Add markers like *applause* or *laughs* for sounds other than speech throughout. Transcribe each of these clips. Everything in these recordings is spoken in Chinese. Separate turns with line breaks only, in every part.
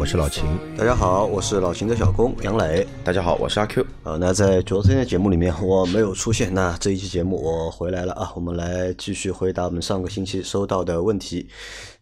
我是老秦。
大家好，我是老秦的小工杨磊。
大家好，我是阿 Q。
呃，那在昨天的节目里面我没有出现，那这一期节目我回来了啊，我们来继续回答我们上个星期收到的问题。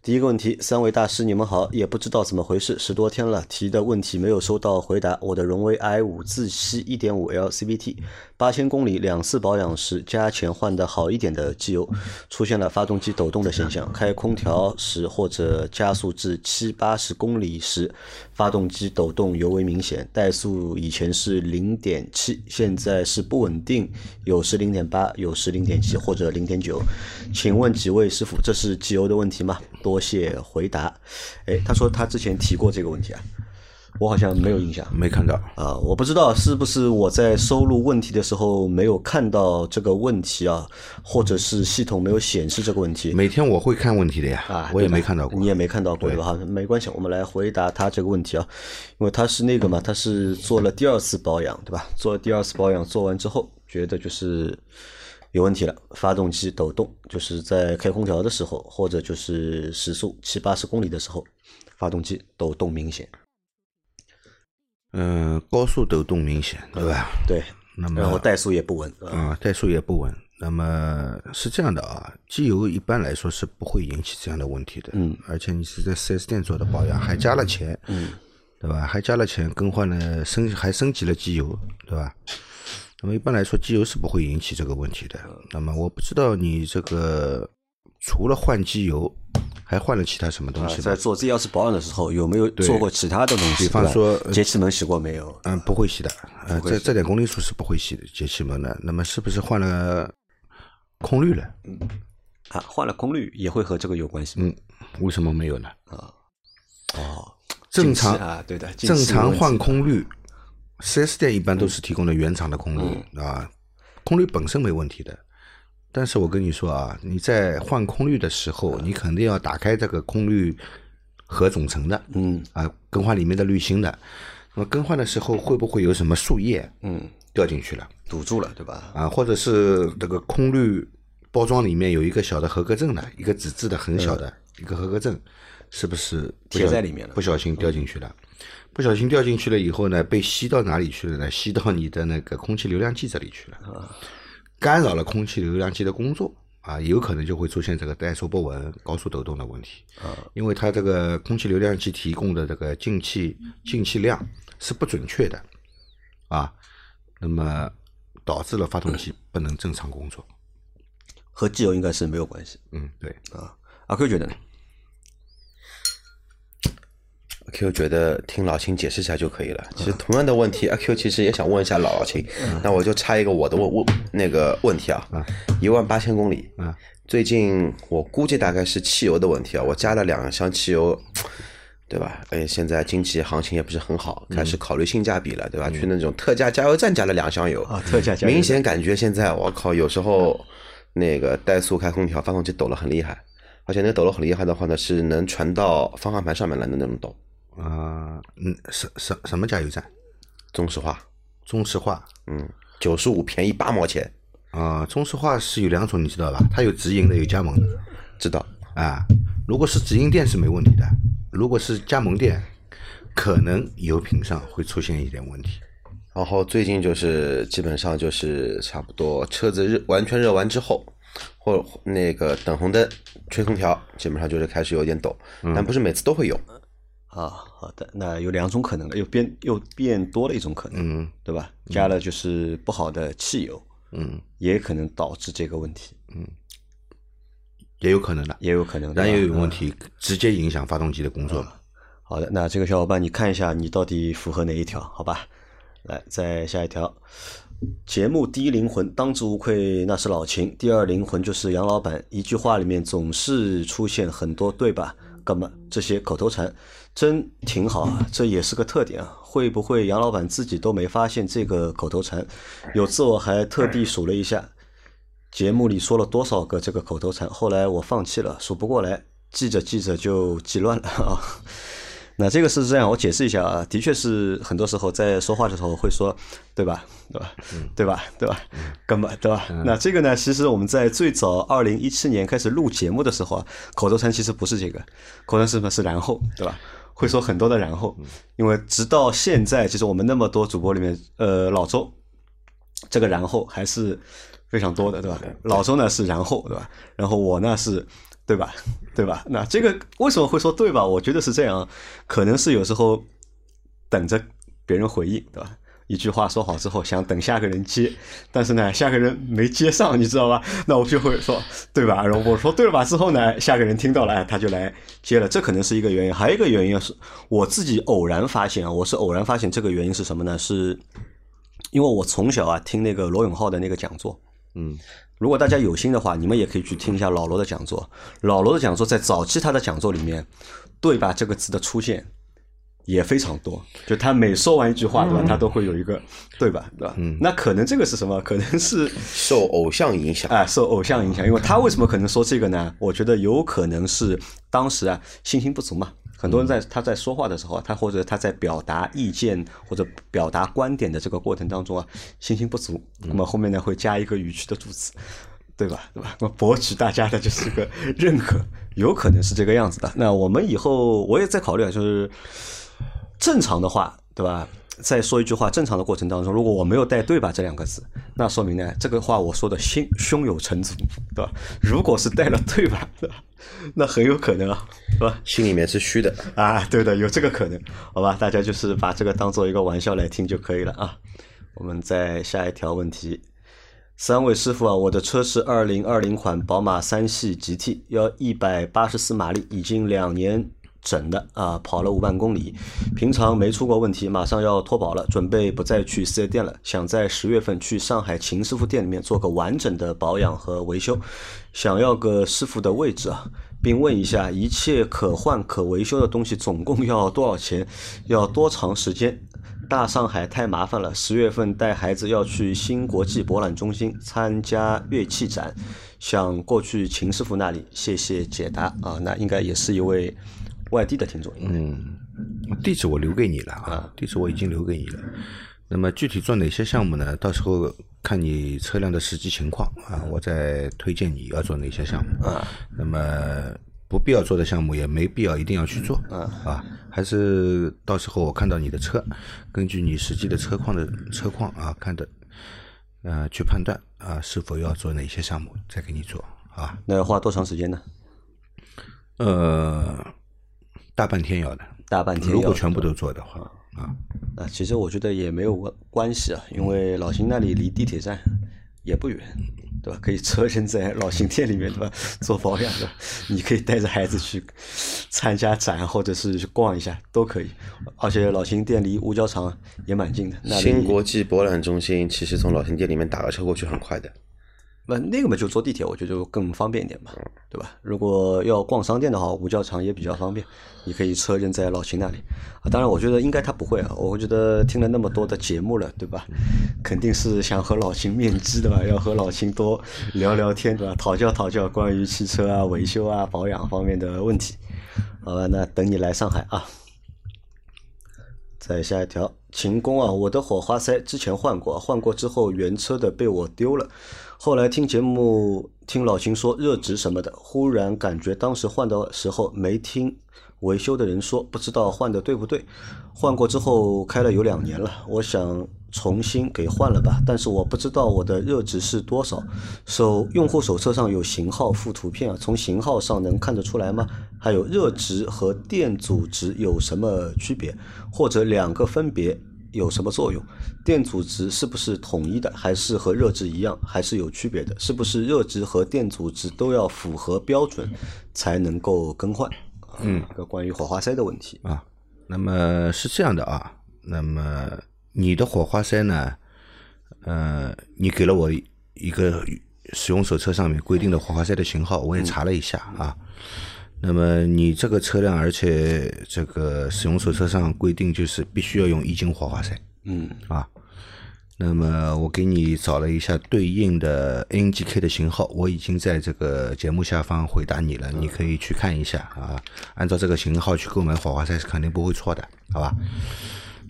第一个问题，三位大师你们好，也不知道怎么回事，十多天了，提的问题没有收到回答。我的荣威 i 五自吸一点五 LCVT，八千公里两次保养时加钱换的好一点的机油，出现了发动机抖动的现象。开空调时或者加速至七八十公里时，发动机抖动尤为明显。怠速以前是零点七，现在是不稳定，有时零点八，有时零点七或者零点九。请问几位师傅，这是机油的问题吗？多谢回答。哎，他说他之前提过这个问题啊，我好像没有印象
没看到，
啊，我不知道是不是我在收录问题的时候没有看到这个问题啊，或者是系统没有显示这个问题。
每天我会看问题的呀，
啊，
我也没看到过。
你也没看到过对吧？哈，没关系，我们来回答他这个问题啊，因为他是那个嘛，他是做了第二次保养，对吧？做了第二次保养，做完之后觉得就是有问题了，发动机抖动，就是在开空调的时候，或者就是时速七八十公里的时候，发动机抖动明显，
嗯，高速抖动明显，对吧？
对，
那么
然后怠速也不稳，啊
啊，怠速也不稳。那么是这样的啊，机油一般来说是不会引起这样的问题的。
嗯，
而且你是在 4S 店做的保养，还加了钱，
嗯，
对吧？还加了钱更换了升还升级了机油，对吧？那么一般来说，机油是不会引起这个问题的。那么我不知道你这个除了换机油，还换了其他什么东
啊
西吗？
在做第二次保养的时候，有没有做过其他的东西？
比方说呃
节气门洗过没有？
嗯，不会洗的，呃，这这点公里数是不会洗的节气门的。那么是不是换了空滤了？
嗯啊，换了空滤也会和这个有关系吗？
嗯，为什么没有呢？
啊哦，
正常
啊，对的，
正常换空滤，4S 店一般都是提供的原厂的空滤、
嗯
啊，空滤本身没问题的。但是我跟你说啊，你在换空滤的时候，你肯定要打开这个空滤盒总成的，
嗯
啊，更换里面的滤芯的。那么更换的时候会不会有什么树叶
嗯，
掉进去了
堵住了，对吧？
啊？或者是这个空滤包装里面有一个小的合格证的，一个纸质的很小的、一个合格证，是不是
贴在里面了
不小心掉进去了。不小心掉进去了以后呢，被吸到哪里去了呢？吸到你的那个空气流量计这里去了，
啊
干扰了空气流量计的工作啊，有可能就会出现这个怠速不稳、高速抖动的问题。
啊，
因为它这个空气流量计提供的这个进气进气量是不准确的啊，那么导致了发动机不能正常工作。
和机油应该是没有关系
嗯，对，
啊。阿 Q 觉得呢？
Q 觉得听老秦解释一下就可以了。其实同样的问题，阿 Q 其实也想问一下老秦，那我就插一个我的问问那个问题啊，一万八千公里，
嗯
最近我估计大概是汽油的问题啊，我加了两箱汽油，对吧？哎，现在经济行情也不是很好，开始考虑性价比了，对吧？去那种特价加油站加了两箱油
啊特价加油
明显感觉现在我靠，有时候那个怠速开空调，发动机抖了很厉害，而且那抖得很厉害的话呢，是能传到方向盘上面来的那种抖。
啊，嗯，什什什么加油站？
中石化，
中石化
嗯，九十五便宜八毛钱，
啊，中石化是有两种，你知道吧？它有直营的，有加盟的
知道？
啊。如果是直营店是没问题的，如果是加盟店，可能油品上会出现一点问题。
然后最近就是基本上就是差不多车子热完全热完之后，或那个等红灯吹空调，基本上就是开始有点抖，但不是每次都会有。
啊，好的，那有两种可能了，又变又变多了一种可能，
嗯
对吧？加了就是不好的汽油，
嗯，
也可能导致这个问题，嗯
也有可能的，
也有可能。
燃油
对吧
有问题，直接影响发动机的工作。
好的，那这个小伙伴，你看一下你到底符合哪一条？好吧，来再下一条。节目第一灵魂当之无愧，那是老秦；第二灵魂就是杨老板。一句话里面总是出现很多对吧？干嘛这些口头禅？真挺好啊，这也是个特点啊。会不会杨老板自己都没发现这个口头禅？有次我还特地数了一下，节目里说了多少个这个口头禅，后来我放弃了，数不过来，记着记着就记乱了啊。*laughs* 那这个是这样，我解释一下啊，的确是很多时候在说话的时候会说，对吧？对吧？对吧？对吧？根本对吧？那这个呢，其实我们在最早二零一七年开始录节目的时候啊，口头禅其实不是这个，口头禅是什么？是然后，对吧？会说很多的然后，因为直到现在，其实我们那么多主播里面，呃，老周这个然后还是非常多的，对吧？老周呢是然后，对吧？然后我呢是。对吧？*laughs* 对吧？那这个为什么会说对吧？我觉得是这样，可能是有时候等着别人回应，对吧？一句话说好之后，想等下个人接，但是呢，下个人没接上，你知道吧？那我就会说对吧？然后我说对了吧之后呢，下个人听到了，他就来接了，这可能是一个原因。还有一个原因是我自己偶然发现啊，我是偶然发现这个原因是什么呢？是因为我从小啊听那个罗永浩的那个讲座，
嗯。
如果大家有心的话，你们也可以去听一下老罗的讲座。老罗的讲座在早期他的讲座里面，“对吧”这个词的出现也非常多。就他每说完一句话，对吧，他都会有一个“对吧”，对吧？嗯。那可能这个是什么？*laughs* 可能是
受偶像影响
啊，受偶像影响。因为他为什么可能说这个呢？我觉得有可能是当时啊信心不足嘛。很多人在他在说话的时候，他或者他在表达意见或者表达观点的这个过程当中啊，信心不足，那么后面呢会加一个语气的助词，对吧？对吧？那么博取大家的就是个认可，有可能是这个样子的。那我们以后我也在考虑啊，就是正常的话，对吧？在说一句话正常的过程当中，如果我没有带“对吧”这两个字，那说明呢，这个话我说的心胸有成竹，对吧？如果是带了“对吧”，那很有可能啊，是吧？
心里面是虚的
啊，对的，有这个可能，好吧？大家就是把这个当做一个玩笑来听就可以了啊。我们再下一条问题，三位师傅啊，我的车是二零二零款宝马三系 GT，要一百八十四马力，已经两年。整的啊，跑了五万公里，平常没出过问题，马上要脱保了，准备不再去四 S 店了，想在十月份去上海秦师傅店里面做个完整的保养和维修，想要个师傅的位置啊，并问一下一切可换可维修的东西总共要多少钱，要多长时间？大上海太麻烦了，十月份带孩子要去新国际博览中心参加乐器展，想过去秦师傅那里，谢谢解答啊，那应该也是一位。外地的听众，
嗯，地址我留给你了啊，地址我已经留给你了。那么具体做哪些项目呢？到时候看你车辆的实际情况啊，我再推荐你要做哪些项目啊。那么不必要做的项目也没必要一定要去做啊，啊，还是到时候我看到你的车，根据你实际的车况的车况啊，看的，呃，去判断啊是否要做哪些项目，再给你做啊。
那要花多长时间呢？
呃。大半天要的，
大半天。
如果全部都做的话，啊，
啊，其实我觉得也没有关关系啊，因为老邢那里离地铁站也不远，对吧？可以车身在老邢店里面，对吧？*laughs* 做保养的，你可以带着孩子去参加展，或者是去逛一下都可以。而且老邢店离五角场也蛮近的。
新国际博览中心其实从老邢店里面打个车过去很快的。
那那个嘛，就坐地铁，我觉得就更方便一点嘛，对吧？如果要逛商店的话，五角场也比较方便，你可以车扔在老秦那里。啊，当然，我觉得应该他不会啊。我觉得听了那么多的节目了，对吧？肯定是想和老秦面基的吧，要和老秦多聊聊天，对吧？讨教讨教关于汽车啊、维修啊、保养方面的问题。好吧，那等你来上海啊。再下一条，秦工啊，我的火花塞之前换过，换过之后原车的被我丢了。后来听节目，听老秦说热值什么的，忽然感觉当时换的时候没听维修的人说，不知道换的对不对。换过之后开了有两年了，我想重新给换了吧，但是我不知道我的热值是多少。手用户手册上有型号附图片啊，从型号上能看得出来吗？还有热值和电阻值有什么区别，或者两个分别？有什么作用？电阻值是不是统一的，还是和热值一样，还是有区别的？是不是热值和电阻值都要符合标准才能够更换？嗯，个关于火花塞的问题
啊。那么是这样的啊，那么你的火花塞呢？呃，你给了我一个使用手册上面规定的火花塞的型号，我也查了一下啊。那么你这个车辆，而且这个使用手册上规定就是必须要用一斤火花塞
嗯
啊。那么我给你找了一下对应的 ANGK 的型号，我已经在这个节目下方回答你了，你可以去看一下啊。按照这个型号去购买火花塞是肯定不会错的，好吧？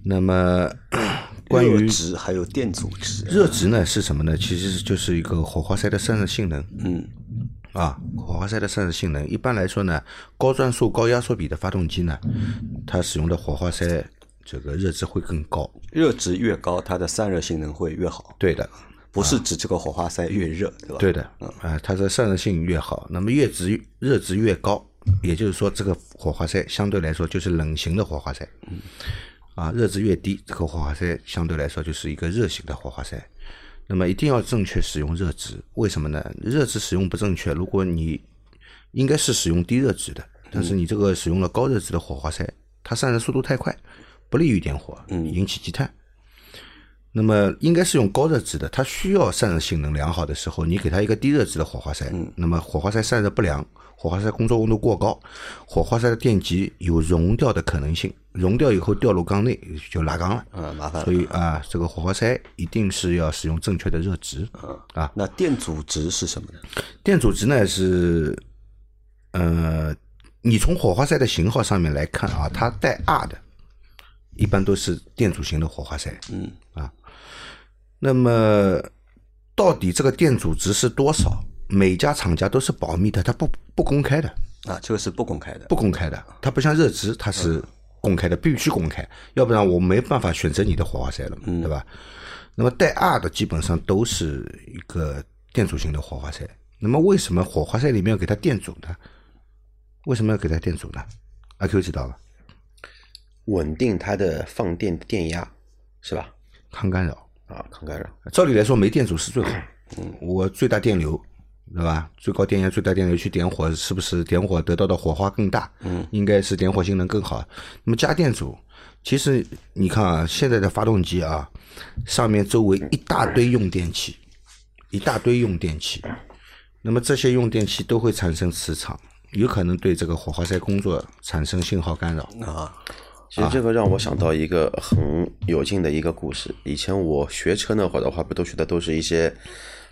那么 *coughs* 关于
热值还有电阻值，
热值呢是什么呢？其实就是一个火花塞的散热性能。
嗯
啊，火花塞的散热性能，一般来说呢，高转速、高压缩比的发动机呢，它使用的火花塞这个热值会更高。
热值越高，它的散热性能会越好，
对的，
不是指这个火花塞越热，对吧？
对的，啊，它的散热性越好，那么越值热值越高，也就是说这个火花塞相对来说就是冷型的火花塞。啊，热值越低，这个火花塞相对来说就是一个热型的火花塞。那么一定要正确使用热值，为什么呢？热值使用不正确，如果你应该是使用低热值的，但是你这个使用了高热值的火花塞，它散热速度太快，不利于点火，引起积碳。那么应该是用高热值的，它需要散热性能良好的时候，你给它一个低热值的火花塞，那么火花塞散热不良，火花塞工作温度过高，火花塞的电极有熔掉的可能性，熔掉以后掉入缸内就拉缸了。
嗯，麻烦
所。以啊，这个火花塞一定是要使用正确的热值。啊，
那电阻值是什么呢？
电阻值呢是，呃，你从火花塞的型号上面来看啊，它带 R 的，一般都是电阻型的火花塞。
嗯
啊，那么到底这个电阻值是多少？每家厂家都是保密的，它不不公开的，
啊，这个是不公开的。
不公开的。它不像热值，它是公开的，必须公开，要不然我没办法选择你的火花塞了嘛，对吧？那么带 R 的基本上都是一个电阻型的火花塞。那么为什么火花塞里面要给它电阻呢？为什么要给它电阻呢？阿 Q 知道吧？
稳定它的放电电压，是吧？
抗干扰。
啊，抗干扰。
照理来说，没电阻是最好。嗯我最大电流，对吧？最高电压、最大电流去点火，是不是点火得到的火花更大？嗯，应该是点火性能更好。那么加电阻，其实你看啊，现在的发动机啊，上面周围一大堆用电器，一大堆用电器。那么这些用电器都会产生磁场，有可能对这个火花塞工作产生信号干扰。
啊，
其实这个让我想到一个很有劲的一个故事。以前我学车那会儿的话，不都学的都是一些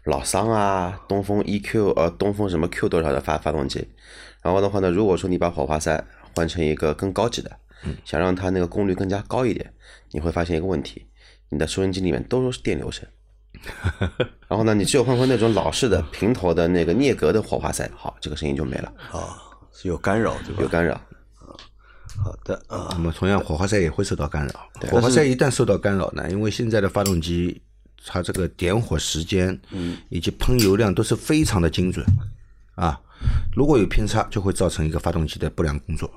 老桑啊、东风 EQ 呃、东风什么 Q 多少的发发动机。然后的话呢，如果说你把火花塞换成一个更高级的，想让它那个功率更加高一点，你会发现一个问题，你的收音机里面都是电流声。*laughs* 然后呢，你只有换回那种老式的平头的那个镍格的火花塞，好，这个声音就没了，
啊，是有干扰，对吧？
有干扰。
好的啊，
那么同样，火花塞也会受到干扰。火花塞一旦受到干扰呢，因为现在的发动机它这个点火时间，
嗯
以及喷油量都是非常的精准啊。如果有偏差，就会造成一个发动机的不良工作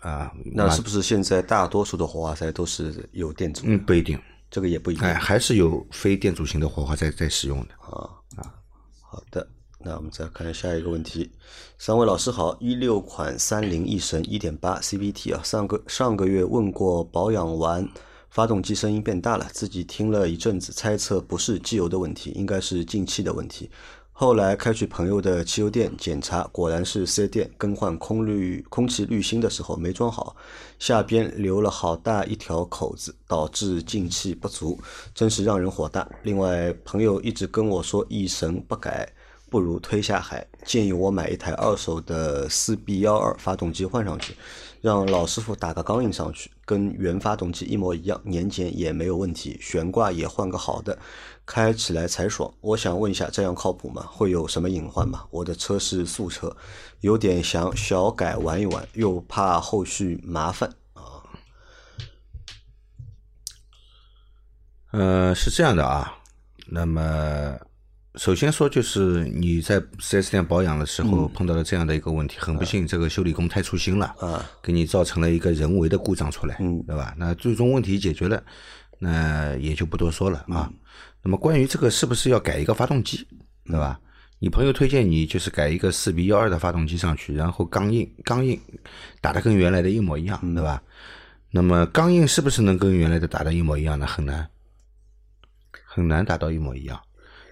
啊。
那是不是现在大多数的火花塞都是有电阻？
嗯，不一定，
这个也不一定
哎，还是有非电阻型的火花塞在使用的。
啊啊好的，那我们再看下一个问题。三位老师好，一六款三菱翼神一点八 CVT 啊，上个上个月问过保养完，发动机声音变大了，自己听了一阵子，猜测不是机油的问题，应该是进气的问题。后来开去朋友的汽油店检查，果然是四 S 店更换空滤空气滤芯的时候没装好，下边留了好大一条口子，导致进气不足，真是让人火大。另外，朋友一直跟我说一神不改，不如推下海，建议我买一台二手的四 B 幺二发动机换上去，让老师傅打个钢印上去，跟原发动机一模一样，年检也没有问题，悬挂也换个好的，开起来才爽。我想问一下，这样靠谱吗？会有什么隐患吗？我的车是素车，有点想小改玩一玩，又怕后续麻烦啊。
呃，是这样的啊。那么，首先说就是你在 4S 店保养的时候碰到了这样的一个问题，很不幸，这个修理工太粗心了，
啊，
给你造成了一个人为的故障出来，
嗯
对吧？那最终问题解决了，那也就不多说了啊。那么关于这个是不是要改一个发动机，对吧？你朋友推荐你就是改一个四 B 幺二的发动机上去，然后钢印钢印打的跟原来的一模一样，对吧？那么钢印是不是能跟原来的打的一模一样呢？很难，很难达到一模一样。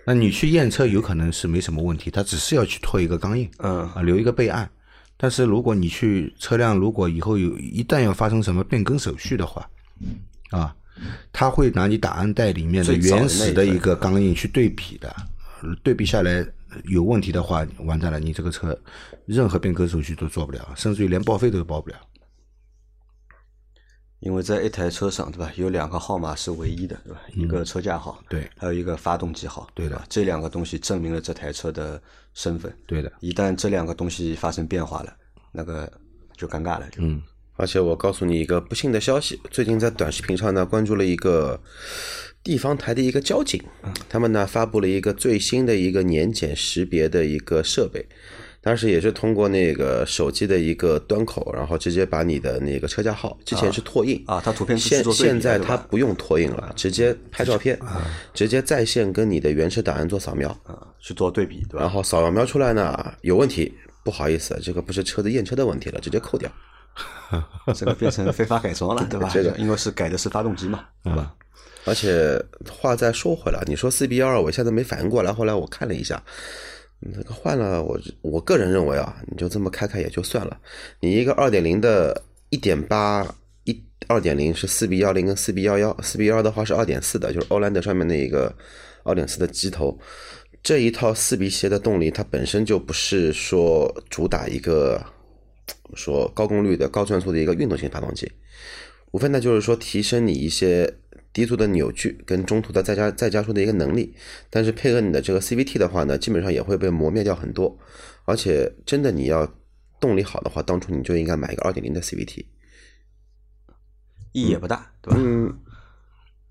那你去验车有可能是没什么问题，他只是要去拓一个钢印，
嗯
啊，留一个备案，但是如果你去车辆，如果以后有一旦要发生什么变更手续的话，啊，他会拿你档案袋里面的原始的
一
个钢印去对比的，对比下来有问题的话，完蛋了，你这个车任何变更手续都做不了，甚至于连报废都报不了。
因为在一台车上，对吧？有两个号码是唯一的，对吧？一个车架号，
嗯对
还有一个发动机号，
对的
这两个东西证明了这台车的身份。
对的，
一旦这两个东西发生变化了，那个就尴尬了。就
嗯，
而且我告诉你一个不幸的消息，最近在短视频上呢关注了一个地方台的一个交警，他们呢发布了一个最新的一个年检识别的一个设备，当时也是通过那个手机的一个端口，然后直接把你的那个车架号，之前是拓印
啊它图片
现现在它不用拓印了，直接拍照片，直接在线跟你的原车档案做扫描，
啊，去做对比，对吧？
然后扫描出来呢有问题，不好意思，这个不是车子验车的问题了，直接扣掉。*laughs*
这个变成非法改装了，对吧？*laughs*
这个
因为是改的是发动机嘛，对吧？
而且话再说回来，你说四 B 幺二，我现在没反应过来，后来我看了一下，这个换了，我我个人认为啊，你就这么开开也就算了。你一个二点零的，一点八一二点零是四 B 幺零跟四 B 幺幺，四 B 幺二的话是二点四的，就是欧蓝德上面那一个二点四的机头。这一套四鼻鞋的动力，它本身就不是说主打一个说高功率的高转速的一个运动型发动机，无非呢就是说提升你一些低速的扭矩跟中途的再加再加速的一个能力，但是配合你的这个 CVT 的话呢，基本上也会被磨灭掉很多。而且真的你要动力好的话，当初你就应该买一个2.0的 CVT。
意义也不大，对吧？
嗯，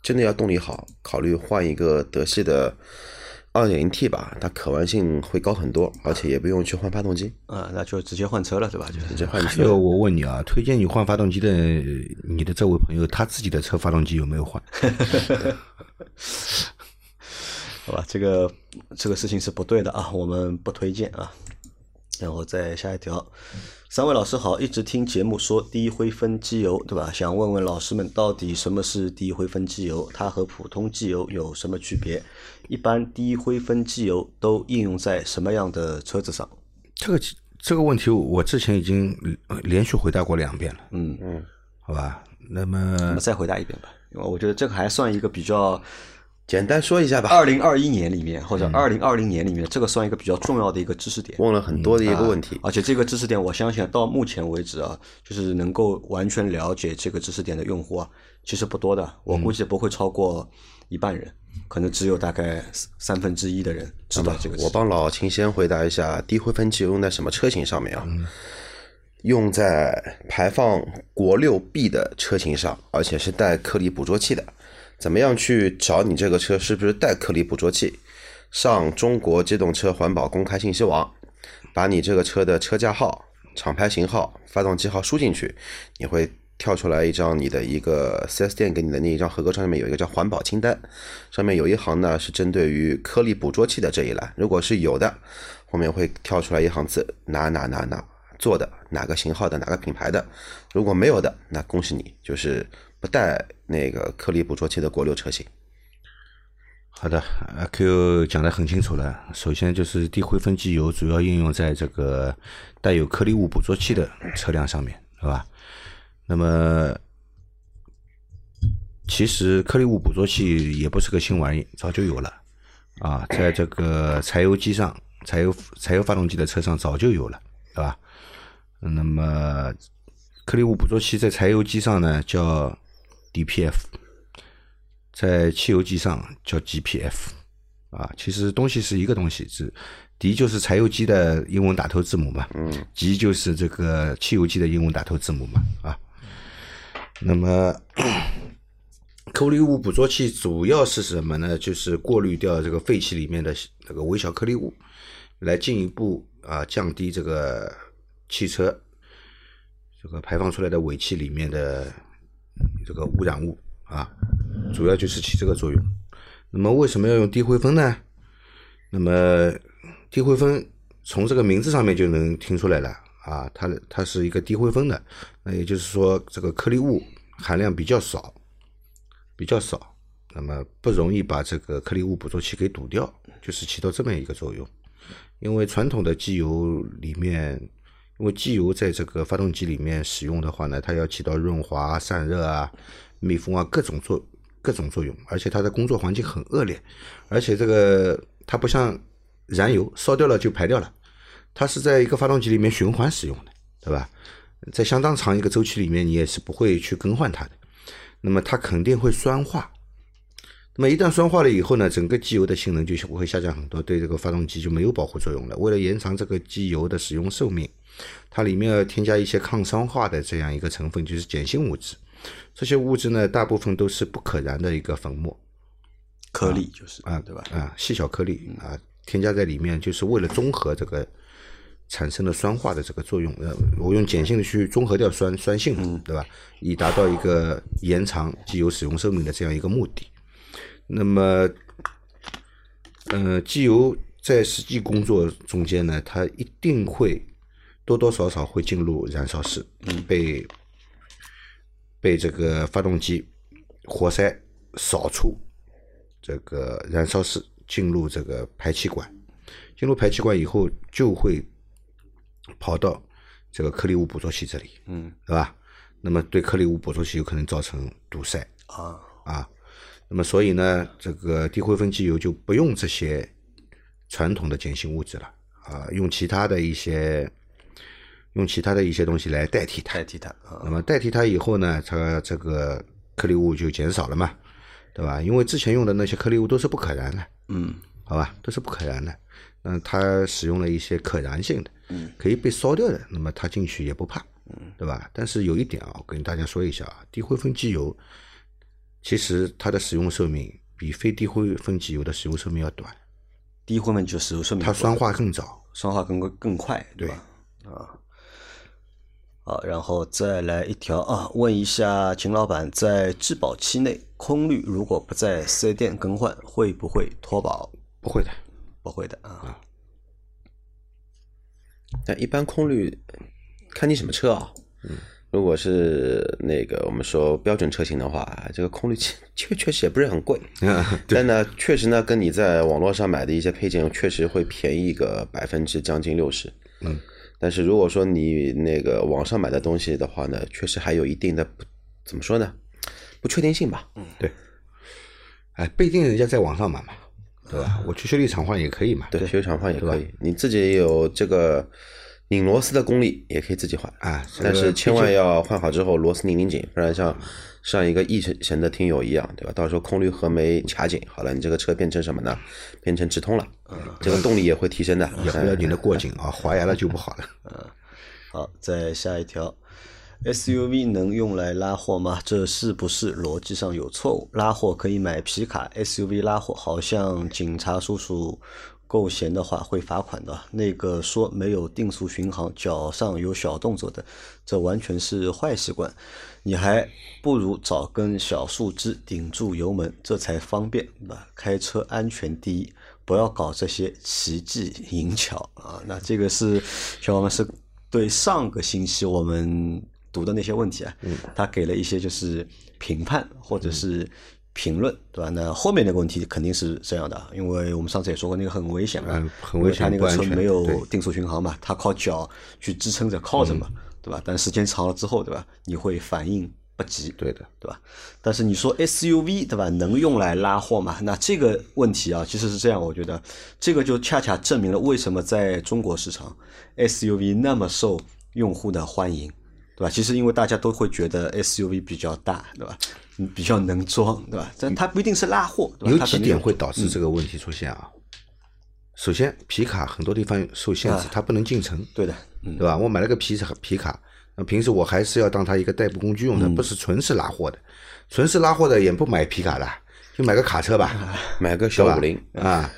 真的要动力好，考虑换一个德系的 2.0T 吧，它可玩性会高很多，而且也不用去换发动机，
啊，那就直接换车了，对吧？就是
直接换
还有
车。
我问你啊，推荐你换发动机的你的这位朋友，他自己的车发动机有没有换？*laughs*
好吧，这个这个事情是不对的啊，我们不推荐啊。然后再下一条，三位老师好，一直听节目说低灰分机油，对吧？想问问老师们，到底什么是低灰分机油？它和普通机油有什么区别？一般低灰分机油都应用在什么样的车子上？
这个这个问题我之前已经呃连续回答过两遍了，
嗯嗯，
好吧？那
我
么
们再回答一遍吧，因为我觉得这个还算一个比较
简单说一下吧，
二零二一年里面或者二零二零年里面，这个算一个比较重要的一个知识点。
问了很多的一个问题。
而且这个知识点，我相信到目前为止啊，就是能够完全了解这个知识点的用户啊，其实不多的。我估计不会超过一半人，可能只有大概三分之一的人知道这个。
我帮老秦先回答一下，低灰分机油用在什么车型上面啊？用在排放国六 B 的车型上，而且是带颗粒捕捉器的。怎么样去找你这个车是不是带颗粒捕捉器？上中国机动车环保公开信息网，把你这个车的车架号、厂牌型号、发动机号输进去，你会跳出来一张你的一个 4S 店给你的那一张合格证上面有一个叫环保清单，上面有一行呢是针对于颗粒捕捉器的这一栏，如果是有的，后面会跳出来一行字哪哪哪哪做的，哪个型号的，哪个品牌的，如果没有的，那恭喜你，就是不带那个颗粒捕捉器的国六车型。
好的阿 Q 讲得很清楚了。首先就是低灰分机油主要应用在这个带有颗粒物捕捉器的车辆上面，是吧？那么其实颗粒物捕捉器也不是个新玩意，早就有了啊，在这个柴油机上、柴油柴油发动机的车上早就有了，对吧？那么颗粒物捕捉器在柴油机上呢叫 DPF，在汽油机上叫 GPF，啊，其实东西是一个东西，是 D 就是柴油机的英文打头字母嘛，嗯，G 就是这个汽油机的英文打头字母嘛，啊，那么 *clears throat* 颗粒物捕捉器主要是什么呢？就是过滤掉这个废气里面的那个微小颗粒物，来进一步啊降低这个汽车这个排放出来的尾气里面的这个污染物啊，主要就是起这个作用。那么为什么要用低灰分呢？那么低灰分从这个名字上面就能听出来了啊，它它是一个低灰分的，那也就是说这个颗粒物含量比较少，比较少，那么不容易把这个颗粒物捕捉器给堵掉，就是起到这么一个作用。因为传统的机油里面，因为机油在这个发动机里面使用的话呢，它要起到润滑、散热啊、密封啊各种作各种作用，而且它的工作环境很恶劣，而且这个它不像燃油烧掉了就排掉了，它是在一个发动机里面循环使用的，对吧？在相当长一个周期里面，你也是不会去更换它的，那么它肯定会酸化。那么一旦酸化了以后呢，整个机油的性能就会下降很多，对这个发动机就没有保护作用了。为了延长这个机油的使用寿命，它里面要添加一些抗酸化的这样一个成分，就是碱性物质。这些物质呢，大部分都是不可燃的一个粉末
颗粒就是
啊，
对吧？
啊，细小颗粒啊，添加在里面就是为了中和这个产生的酸化的这个作用。呃，我用碱性的去中和掉酸酸性嘛，对吧？以达到一个延长机油使用寿命的这样一个目的。那么，呃，机油在实际工作中间呢，它一定会多多少少会进入燃烧室，嗯。被被这个发动机活塞扫出这个燃烧室，进入这个排气管，进入排气管以后就会跑到这个颗粒物捕捉器这里，
嗯，
对吧？那么对颗粒物捕捉器有可能造成堵塞。
啊，
啊。那么所以呢，这个低灰分机油就不用这些传统的碱性物质了啊，用其他的一些用其他的一些东西来代替它。
代替它啊，
那么代替它以后呢，它这个颗粒物就减少了嘛，对吧？因为之前用的那些颗粒物都是不可燃的，
嗯
好吧，都是不可燃的。那它使用了一些可燃性的，
嗯，
可以被烧掉的，那么它进去也不怕，嗯，对吧？但是有一点啊，我跟大家说一下啊，低灰分机油其实它的使用寿命比非低灰分机油的使用寿命要短，
低灰分就使用寿命
它酸化更早。
酸化更更快，对吧？啊，好，然后再来一条啊，问一下秦老板，在质保期内，空滤如果不在四 S 店更换，会不会脱保？
不会的，
不会的啊。
但一般空滤看你什么车啊。嗯，如果是那个我们说标准车型的话，这个空滤器确确实也不是很贵。*laughs* 但呢，确实呢，跟你在网络上买的一些配件确实会便宜个百分之将近六十。
嗯，
但是如果说你那个网上买的东西的话呢，确实还有一定的不怎么说呢，不确定性吧。嗯，
对。哎，不一定人家在网上买嘛，对吧？我去修理厂换也可以嘛。
对，修理厂换也可以，你自己有这个拧螺丝的功力，也可以自己换
啊。
但是千万要换好之后螺丝拧拧紧，不然像像一个翼神的听友一样，对吧？到时候空滤盒没卡紧，好了，你这个车变成什么呢？变成直通了，这个动力也会提升的。
也不要拧得过紧啊，滑牙了就不好了。*laughs*
嗯，好，再下一条。SUV 能用来拉货吗？这是不是逻辑上有错误？拉货可以买皮卡，SUV 拉货好像警察叔叔够闲的话会罚款的。那个说没有定速巡航，脚上有小动作的，这完全是坏习惯。你还不如找根小树枝顶住油门，这才方便，对吧？开车安全第一，不要搞这些奇技淫巧啊！那这个是小伙伴是对上个星期我们。读的那些问题啊，他给了一些就是评判或者是评论，对吧？那后面那个问题肯定是这样的，因为我们上次也说过，那个很危险嘛，
很危险，
他那个车没有定速巡航嘛，他靠脚去支撑着靠着嘛，对吧？但时间长了之后，对吧？你会反应不及，
对的，
对吧？但是你说 SUV 对吧，能用来拉货嘛？那这个问题啊，其实是这样，我觉得这个就恰恰证明了为什么在中国市场 SUV 那么受用户的欢迎。对吧？其实因为大家都会觉得 SUV 比较大，对吧？嗯，比较能装，对吧？但它不一定是拉货，
有几点会导致这个问题出现啊？首先，皮卡很多地方受限制，它不能进城，
对的，
对吧？我买了个皮皮卡，那平时我还是要当它一个代步工具用的，不是纯是拉货的。纯是拉货的也不买皮卡了，就买个卡车吧，
买个小五菱
啊。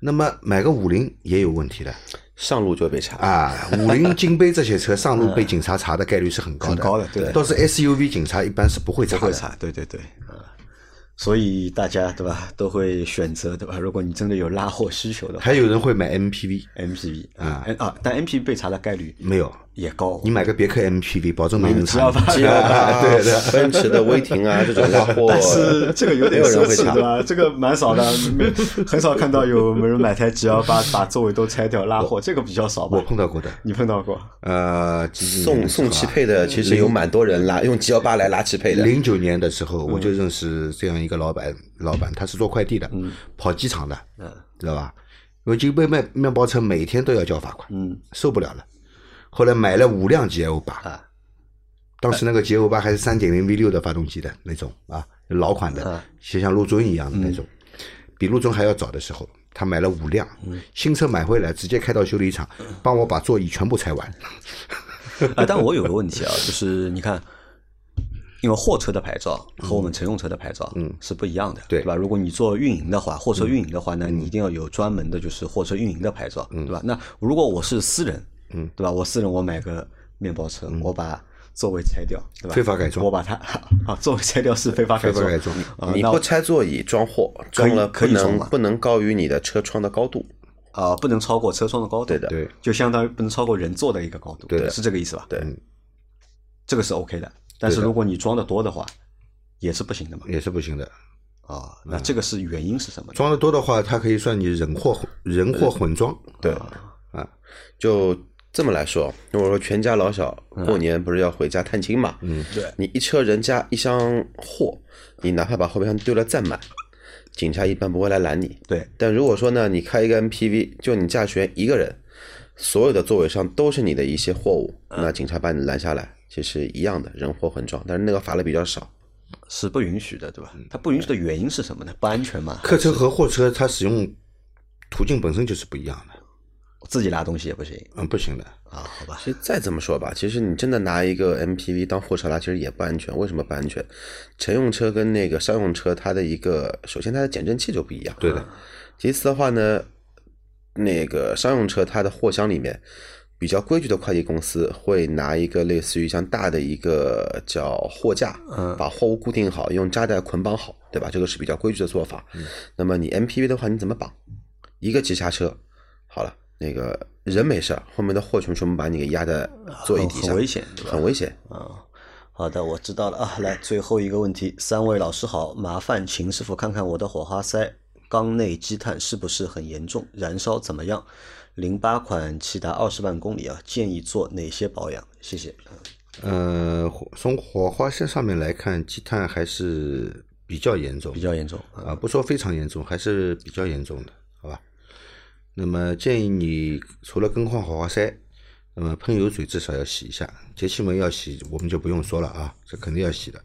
那么买个五菱也有问题的。
上路就被查
啊！五菱、金杯这些车上路被警察查的概率是很高的，
很高的，对。
都是 SUV，警察一般是不会查
的。查，对对对。啊，所以大家对吧，都会选择对吧？如果你真的有拉货需求的话，
还有人会买 MPV，MPV
啊啊！但 MPV 被查的概率
没有，
也高。
你买个别克 MPV，保证没人查。
G28
G 幺八，
对的。*laughs*
奔驰的威霆啊，*laughs* 这种拉货，
但是这个有点
没有人
奢侈，
会查
对吧？这个蛮少的，没 *laughs* 很少看到有没人买台 G 幺八把座位都拆掉拉货，这个比较少吧
我？碰到过的，
你碰到过？
呃，
送送汽配的，其实有蛮多人拉用 G 幺八来拉汽配的。
零九年的时候，我就认识这样一个老板，老板他是做快递的，跑机场的，
嗯
知道吧？因为就被卖面包车每天都要交罚款，
嗯
受不了了。后来买了五辆 G L 八，
啊。
当时那个 G L 八还是三点零 V 六的发动机的那种啊，老款的
啊，
就像陆尊一样的那种，比陆尊还要早的时候，他买了五辆，新车买回来直接开到修理厂，帮我把座椅全部拆完。*laughs*
啊，但我有个问题啊，就是你看，因为货车的牌照和我们乘用车的牌照
嗯。
是不一样的，
对。
吧？如果你做运营的话，货车运营的话呢，你一定要有专门的就是货车运营的牌照，对吧？那如果我是私人，
嗯，
对吧？我私人我买个面包车，我把座位拆掉，对吧？
非法改装
我把它啊，座位拆掉是非法改装，
非法改装
啊，
你不拆座椅装货，装了
可以装
不能高于你的车窗的高度。
啊不能超过车窗的高度，
对的
对，
就相当于不能超过人坐的一个高度，
对
是这个意思吧？
对，
这个是 OK 的，但是如果你装的多的话，也是不行的嘛。
也是不行的。
啊，那这个是原因是什么呢？
装的多的话，它可以算你人货混人货混装。
对，
啊，
就这么来说，如果说全家老小过年不是要回家探亲嘛，嗯，
对
你一车人家一箱货，你哪怕把后备箱丢了再满，警察一般不会来拦你。
对，
但如果说呢，你开一个 MPV，就你驾驶员一个人，所有的座位上都是你的一些货物，那警察把你拦下来，其实一样的，人货混装，但是那个罚的比较少。
是不允许的，对吧？它不允许的原因是什么呢？不安全嘛？
客车和货车它使用途径本身就是不一样的，
自己拉东西也不行
嗯，不行的。
啊？好吧，
其实再怎么说吧，其实你真的拿一个 MPV 当货车拉，其实也不安全。为什么不安全？乘用车跟那个商用车，它的一个首先它的减震器就不一样。
对的。
其次的话呢，那个商用车它的货箱里面，比较规矩的快递公司会拿一个类似于像大的一个叫货架，
嗯
把货物固定好，用扎带捆绑好，对吧？这个是比较规矩的做法。那么你 MPV 的话，你怎么绑？一个急刹车，好了，那个人没事儿，后面的货全全部把你给压在座椅底下，
很危险
很危险。
啊，好的，我知道了啊。来，最后一个问题，三位老师好，麻烦秦师傅看看我的火花塞缸内积碳是不是很严重，燃烧怎么样？零八款骐达二十万公里啊，建议做哪些保养？谢谢。
呃，火从火花塞上面来看，积碳还是比较严重
比，较严重啊，
啊，不说非常严重，还是比较严重的？那么建议你除了更换火花塞，那么喷油嘴至少要洗一下，节气门要洗，我们就不用说了啊，这肯定要洗的。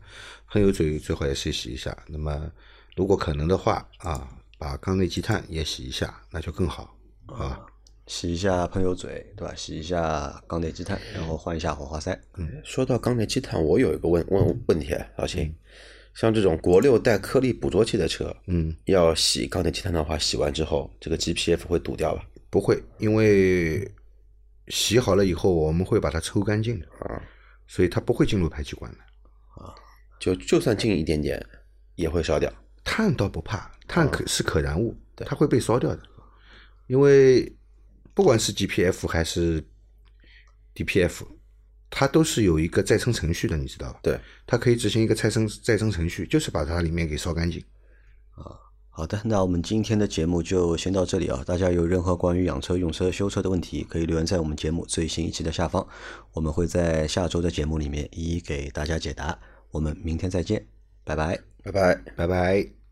喷油嘴最好也是洗一下。那么如果可能的话啊，把缸内积碳也洗一下，那就更好，啊？
洗一下喷油嘴，对吧？洗一下缸内积碳，然后换一下火花塞。
嗯说到缸内积碳，我有一个问问问题，老秦，像这种国六带颗粒捕捉器的车，
嗯，
要洗钢铁积碳的话，洗完之后这个 GPF 会堵掉吧？
不会，因为洗好了以后，我们会把它抽干净的
啊，
所以它不会进入排气管的啊。
就就算进一点点，也会烧掉。
碳倒不怕，碳可是可燃物，它会被烧掉的。因为不管是 GPF 还是 DPF，它都是有一个再生程序的，你知道吧？
对，
它可以执行一个再生再生程序，就是把它里面给烧干净。
啊好的，那我们今天的节目就先到这里啊！大家有任何关于养车、用车、修车的问题，可以留言在我们节目最新一期的下方，我们会在下周的节目里面一一给大家解答。我们明天再见，拜拜。
拜拜。
拜拜。